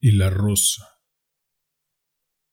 y la Rosa.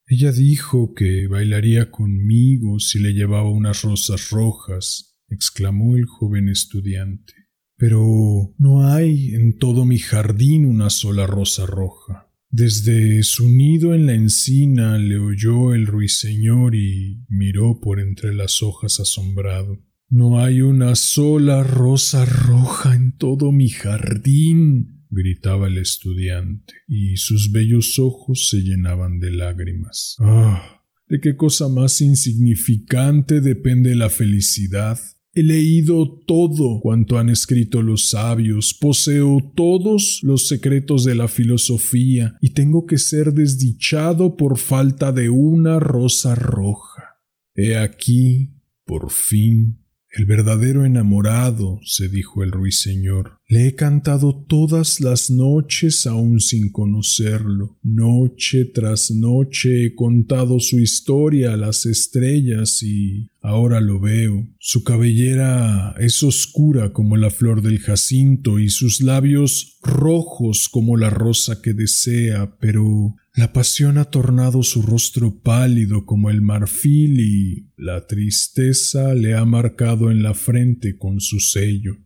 Ella dijo que bailaría conmigo si le llevaba unas rosas rojas, exclamó el joven estudiante. Pero no hay en todo mi jardín una sola rosa roja. Desde su nido en la encina le oyó el ruiseñor y miró por entre las hojas asombrado. No hay una sola rosa roja en todo mi jardín, gritaba el estudiante, y sus bellos ojos se llenaban de lágrimas. Ah. ¿De qué cosa más insignificante depende la felicidad? He leído todo cuanto han escrito los sabios, poseo todos los secretos de la filosofía, y tengo que ser desdichado por falta de una rosa roja. He aquí, por fin, el verdadero enamorado, se dijo el ruiseñor. Le he cantado todas las noches aún sin conocerlo. Noche tras noche he contado su historia a las estrellas y ahora lo veo. Su cabellera es oscura como la flor del jacinto y sus labios rojos como la rosa que desea, pero la pasión ha tornado su rostro pálido como el marfil y la tristeza le ha marcado en la frente con su sello.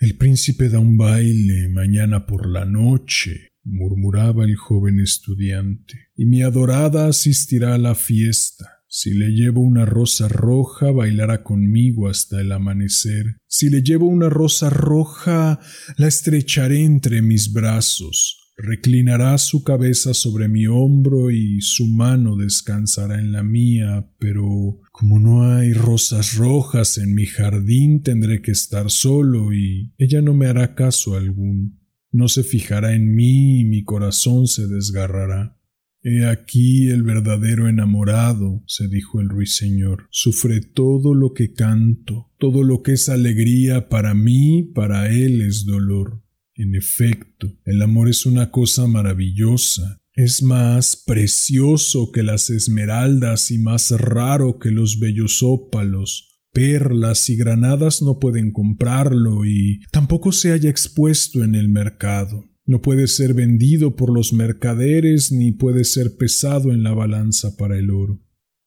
El príncipe da un baile mañana por la noche, murmuraba el joven estudiante, y mi adorada asistirá a la fiesta. Si le llevo una rosa roja, bailará conmigo hasta el amanecer. Si le llevo una rosa roja, la estrecharé entre mis brazos reclinará su cabeza sobre mi hombro y su mano descansará en la mía, pero como no hay rosas rojas en mi jardín tendré que estar solo y ella no me hará caso algún. No se fijará en mí y mi corazón se desgarrará. He aquí el verdadero enamorado, se dijo el ruiseñor, sufre todo lo que canto, todo lo que es alegría para mí, para él es dolor. En efecto, el amor es una cosa maravillosa, es más precioso que las esmeraldas y más raro que los bellos ópalos. Perlas y granadas no pueden comprarlo y tampoco se haya expuesto en el mercado. No puede ser vendido por los mercaderes ni puede ser pesado en la balanza para el oro.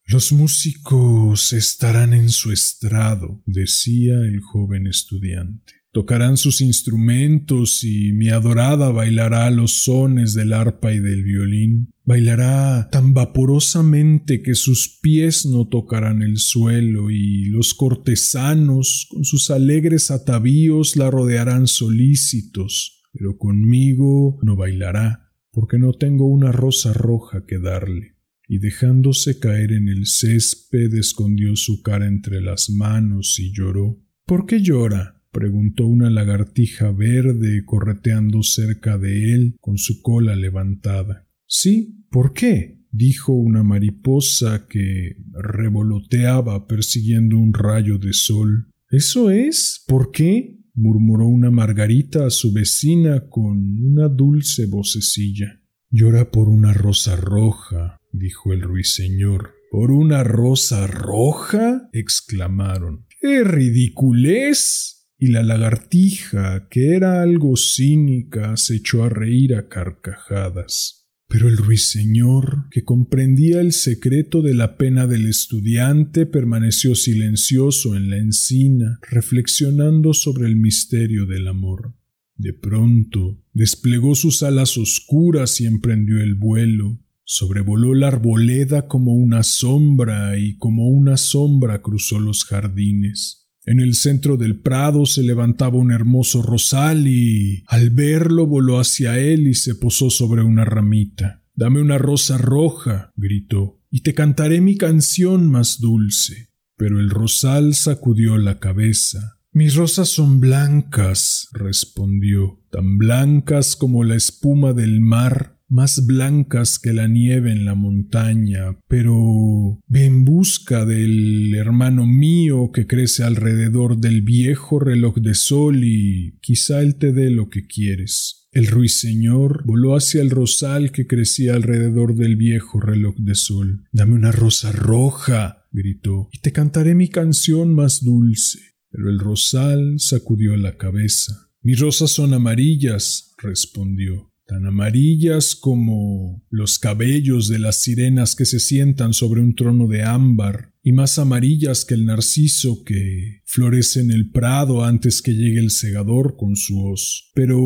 Los músicos estarán en su estrado, decía el joven estudiante. Tocarán sus instrumentos y mi adorada bailará los sones del arpa y del violín. Bailará tan vaporosamente que sus pies no tocarán el suelo y los cortesanos con sus alegres atavíos la rodearán solícitos, pero conmigo no bailará, porque no tengo una rosa roja que darle. Y dejándose caer en el césped escondió su cara entre las manos y lloró. ¿Por qué llora? Preguntó una lagartija verde correteando cerca de él con su cola levantada. Sí, ¿por qué? dijo una mariposa que revoloteaba persiguiendo un rayo de sol. ¿Eso es? ¿Por qué? murmuró una margarita a su vecina con una dulce vocecilla. Llora por una rosa roja, dijo el ruiseñor. ¿Por una rosa roja? exclamaron. ¡Qué ridiculez! Y la lagartija, que era algo cínica, se echó a reír a carcajadas. Pero el ruiseñor, que comprendía el secreto de la pena del estudiante, permaneció silencioso en la encina, reflexionando sobre el misterio del amor. De pronto desplegó sus alas oscuras y emprendió el vuelo. Sobrevoló la arboleda como una sombra y como una sombra cruzó los jardines. En el centro del prado se levantaba un hermoso rosal y al verlo voló hacia él y se posó sobre una ramita. Dame una rosa roja, gritó, y te cantaré mi canción más dulce. Pero el rosal sacudió la cabeza. Mis rosas son blancas, respondió, tan blancas como la espuma del mar, más blancas que la nieve en la montaña, pero ve en busca del hermano mío que crece alrededor del viejo reloj de sol y quizá él te dé lo que quieres. El ruiseñor voló hacia el rosal que crecía alrededor del viejo reloj de sol. Dame una rosa roja, gritó, y te cantaré mi canción más dulce. Pero el rosal sacudió la cabeza. Mis rosas son amarillas, respondió, tan amarillas como los cabellos de las sirenas que se sientan sobre un trono de ámbar, y más amarillas que el narciso que florece en el prado antes que llegue el segador con su hoz. Pero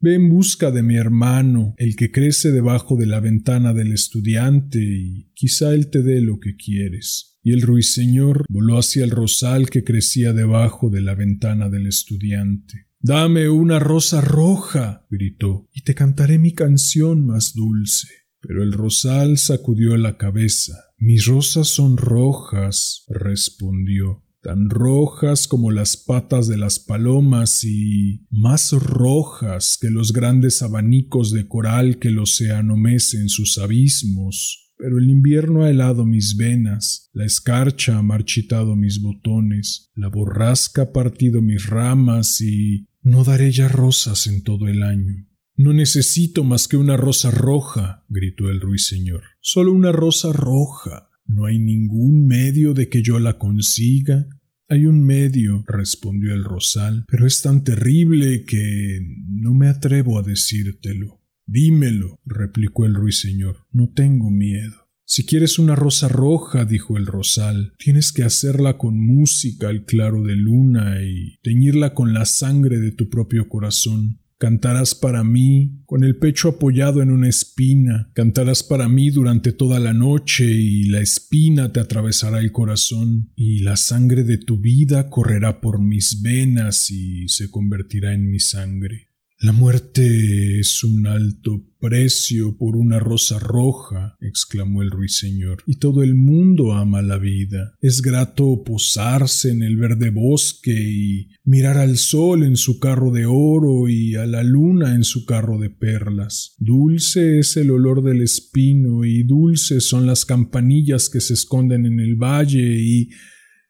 ve en busca de mi hermano, el que crece debajo de la ventana del estudiante, y quizá él te dé lo que quieres. Y el ruiseñor voló hacia el rosal que crecía debajo de la ventana del estudiante. Dame una rosa roja, gritó, y te cantaré mi canción más dulce. Pero el rosal sacudió la cabeza. Mis rosas son rojas, respondió, tan rojas como las patas de las palomas y más rojas que los grandes abanicos de coral que el océano mece en sus abismos. Pero el invierno ha helado mis venas, la escarcha ha marchitado mis botones, la borrasca ha partido mis ramas y no daré ya rosas en todo el año. No necesito más que una rosa roja, gritó el ruiseñor. Solo una rosa roja. No hay ningún medio de que yo la consiga. Hay un medio, respondió el rosal, pero es tan terrible que no me atrevo a decírtelo. Dímelo, replicó el ruiseñor. No tengo miedo. Si quieres una rosa roja, dijo el rosal, tienes que hacerla con música al claro de luna y teñirla con la sangre de tu propio corazón. Cantarás para mí, con el pecho apoyado en una espina, cantarás para mí durante toda la noche y la espina te atravesará el corazón y la sangre de tu vida correrá por mis venas y se convertirá en mi sangre. La muerte es un alto precio por una rosa roja, exclamó el ruiseñor, y todo el mundo ama la vida. Es grato posarse en el verde bosque y mirar al sol en su carro de oro y a la luna en su carro de perlas. Dulce es el olor del espino y dulces son las campanillas que se esconden en el valle y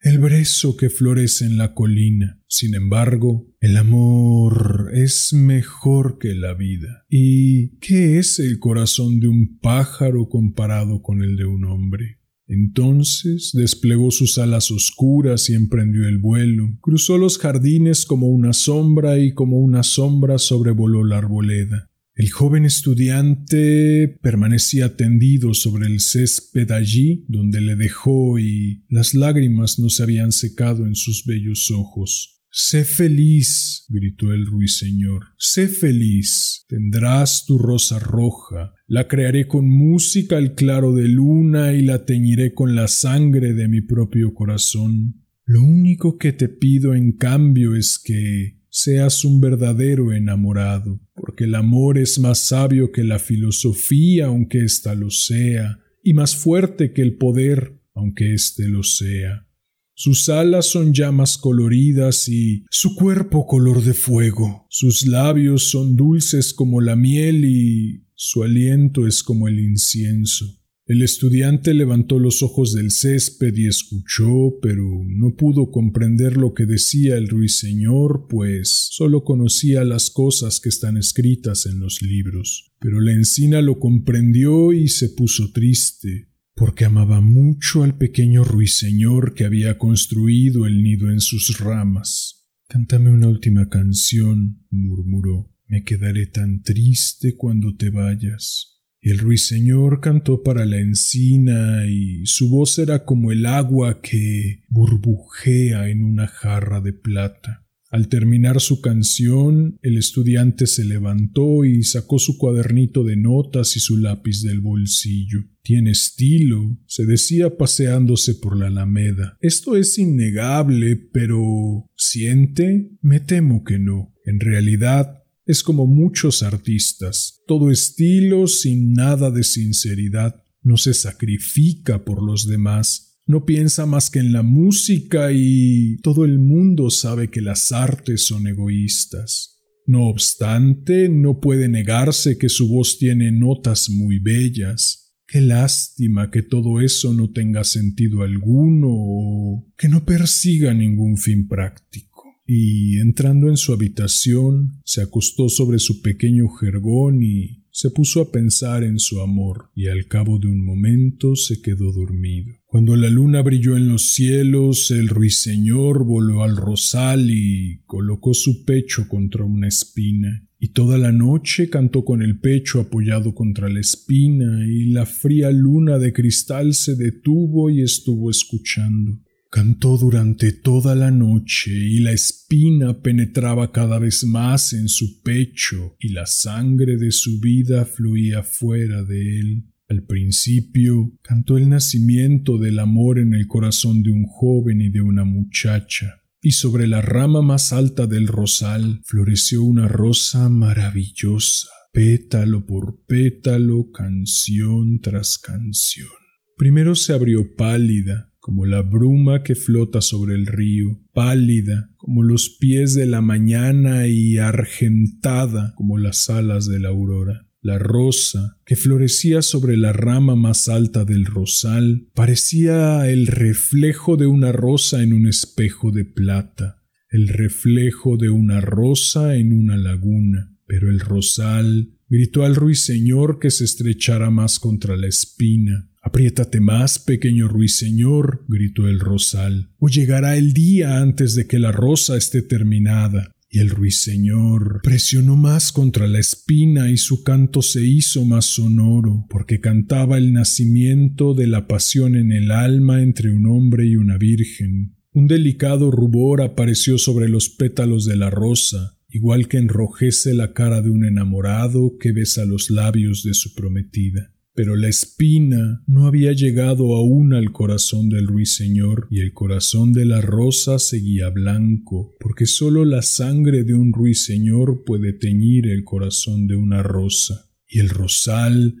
el brezo que florece en la colina. Sin embargo, el amor es mejor que la vida. ¿Y qué es el corazón de un pájaro comparado con el de un hombre? Entonces desplegó sus alas oscuras y emprendió el vuelo. Cruzó los jardines como una sombra y como una sombra sobrevoló la arboleda. El joven estudiante permanecía tendido sobre el césped allí donde le dejó y las lágrimas no se habían secado en sus bellos ojos. Sé feliz, gritó el ruiseñor, sé feliz. Tendrás tu rosa roja, la crearé con música al claro de luna y la teñiré con la sangre de mi propio corazón. Lo único que te pido en cambio es que seas un verdadero enamorado, porque el amor es más sabio que la filosofía, aunque ésta lo sea, y más fuerte que el poder, aunque éste lo sea. Sus alas son llamas coloridas y su cuerpo color de fuego. Sus labios son dulces como la miel y su aliento es como el incienso. El estudiante levantó los ojos del césped y escuchó, pero no pudo comprender lo que decía el ruiseñor, pues sólo conocía las cosas que están escritas en los libros. Pero la encina lo comprendió y se puso triste, porque amaba mucho al pequeño ruiseñor que había construido el nido en sus ramas. Cántame una última canción, murmuró. Me quedaré tan triste cuando te vayas. El ruiseñor cantó para la encina y su voz era como el agua que burbujea en una jarra de plata. Al terminar su canción, el estudiante se levantó y sacó su cuadernito de notas y su lápiz del bolsillo. Tiene estilo, se decía paseándose por la alameda. Esto es innegable, pero ¿siente? Me temo que no. En realidad, es como muchos artistas, todo estilo sin nada de sinceridad, no se sacrifica por los demás, no piensa más que en la música y todo el mundo sabe que las artes son egoístas. No obstante, no puede negarse que su voz tiene notas muy bellas. Qué lástima que todo eso no tenga sentido alguno o que no persiga ningún fin práctico y entrando en su habitación se acostó sobre su pequeño jergón y se puso a pensar en su amor, y al cabo de un momento se quedó dormido. Cuando la luna brilló en los cielos, el ruiseñor voló al rosal y colocó su pecho contra una espina, y toda la noche cantó con el pecho apoyado contra la espina, y la fría luna de cristal se detuvo y estuvo escuchando. Cantó durante toda la noche y la espina penetraba cada vez más en su pecho y la sangre de su vida fluía fuera de él. Al principio cantó el nacimiento del amor en el corazón de un joven y de una muchacha, y sobre la rama más alta del rosal floreció una rosa maravillosa, pétalo por pétalo, canción tras canción. Primero se abrió pálida, como la bruma que flota sobre el río, pálida como los pies de la mañana y argentada como las alas de la aurora. La rosa, que florecía sobre la rama más alta del rosal, parecía el reflejo de una rosa en un espejo de plata, el reflejo de una rosa en una laguna. Pero el rosal gritó al ruiseñor que se estrechara más contra la espina, Apriétate más, pequeño ruiseñor, gritó el rosal, o llegará el día antes de que la rosa esté terminada. Y el ruiseñor presionó más contra la espina y su canto se hizo más sonoro, porque cantaba el nacimiento de la pasión en el alma entre un hombre y una virgen. Un delicado rubor apareció sobre los pétalos de la rosa, igual que enrojece la cara de un enamorado que besa los labios de su prometida. Pero la espina no había llegado aún al corazón del ruiseñor y el corazón de la rosa seguía blanco, porque sólo la sangre de un ruiseñor puede teñir el corazón de una rosa. Y el rosal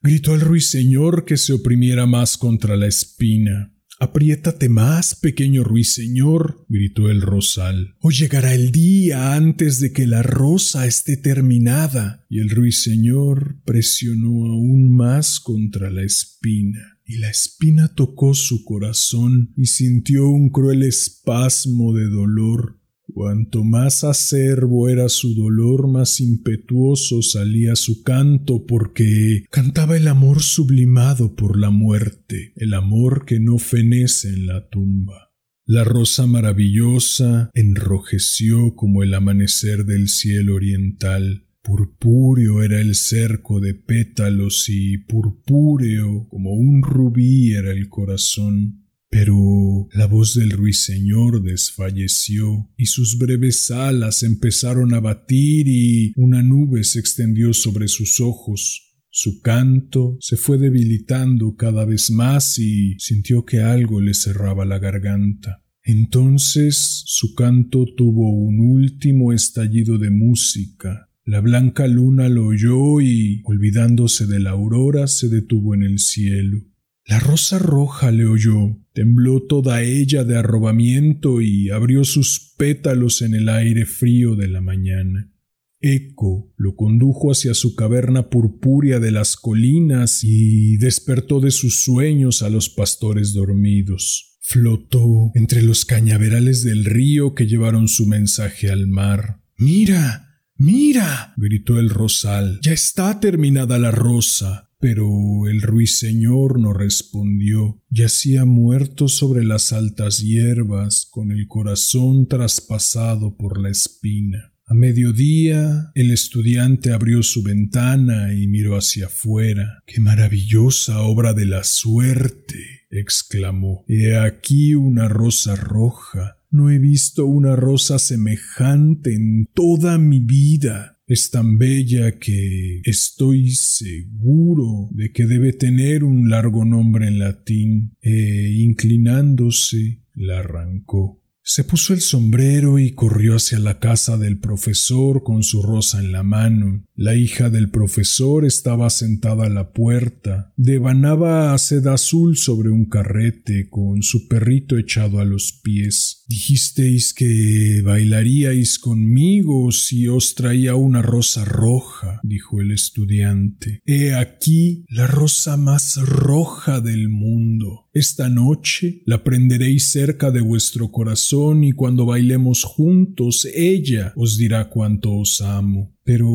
gritó al ruiseñor que se oprimiera más contra la espina. Apriétate más, pequeño ruiseñor, gritó el rosal, o llegará el día antes de que la rosa esté terminada. Y el ruiseñor presionó aún más contra la espina, y la espina tocó su corazón y sintió un cruel espasmo de dolor Cuanto más acerbo era su dolor, más impetuoso salía su canto, porque cantaba el amor sublimado por la muerte, el amor que no fenece en la tumba. La rosa maravillosa enrojeció como el amanecer del cielo oriental, Purpúreo era el cerco de pétalos y purpúreo como un rubí era el corazón. Pero la voz del ruiseñor desfalleció y sus breves alas empezaron a batir y una nube se extendió sobre sus ojos. Su canto se fue debilitando cada vez más y sintió que algo le cerraba la garganta. Entonces su canto tuvo un último estallido de música. La blanca luna lo oyó y, olvidándose de la aurora, se detuvo en el cielo. La rosa roja le oyó, tembló toda ella de arrobamiento y abrió sus pétalos en el aire frío de la mañana. Eco lo condujo hacia su caverna purpúrea de las colinas y despertó de sus sueños a los pastores dormidos. Flotó entre los cañaverales del río que llevaron su mensaje al mar. Mira, mira, gritó el rosal. Ya está terminada la rosa. Pero el ruiseñor no respondió. Yacía muerto sobre las altas hierbas, con el corazón traspasado por la espina. A mediodía el estudiante abrió su ventana y miró hacia afuera. ¡Qué maravillosa obra de la suerte! exclamó. He aquí una rosa roja. No he visto una rosa semejante en toda mi vida es tan bella que estoy seguro de que debe tener un largo nombre en latín, e inclinándose la arrancó. Se puso el sombrero y corrió hacia la casa del profesor con su rosa en la mano. La hija del profesor estaba sentada a la puerta, devanaba a seda azul sobre un carrete con su perrito echado a los pies. Dijisteis que bailaríais conmigo si os traía una rosa roja, dijo el estudiante. He aquí la rosa más roja del mundo. Esta noche la prenderéis cerca de vuestro corazón y cuando bailemos juntos ella os dirá cuánto os amo. Pero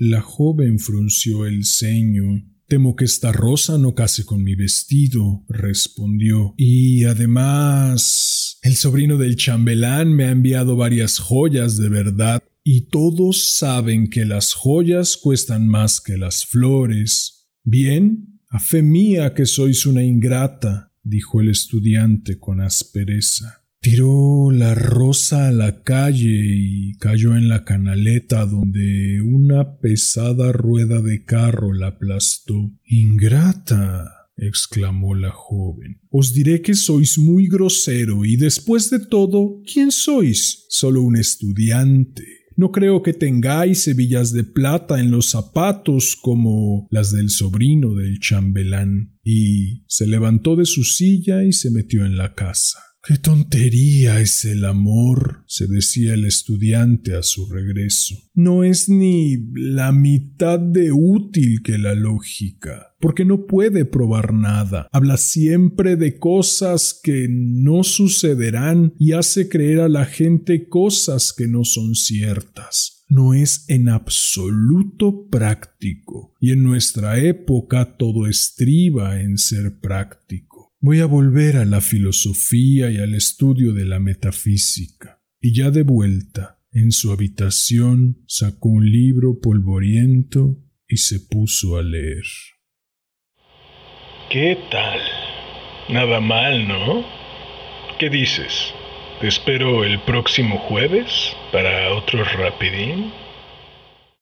la joven frunció el ceño Temo que esta rosa no case con mi vestido, respondió. Y además, el sobrino del chambelán me ha enviado varias joyas de verdad, y todos saben que las joyas cuestan más que las flores. Bien, a fe mía que sois una ingrata, dijo el estudiante con aspereza. Tiró la rosa a la calle y cayó en la canaleta donde una pesada rueda de carro la aplastó. Ingrata. exclamó la joven. Os diré que sois muy grosero y después de todo, ¿quién sois? Solo un estudiante. No creo que tengáis hebillas de plata en los zapatos como las del sobrino del chambelán. Y se levantó de su silla y se metió en la casa. Qué tontería es el amor, se decía el estudiante a su regreso. No es ni la mitad de útil que la lógica, porque no puede probar nada. Habla siempre de cosas que no sucederán y hace creer a la gente cosas que no son ciertas no es en absoluto práctico, y en nuestra época todo estriba en ser práctico. Voy a volver a la filosofía y al estudio de la metafísica. Y ya de vuelta, en su habitación, sacó un libro polvoriento y se puso a leer. ¿Qué tal? Nada mal, ¿no? ¿Qué dices? ¿Te espero el próximo jueves para otro rapidín?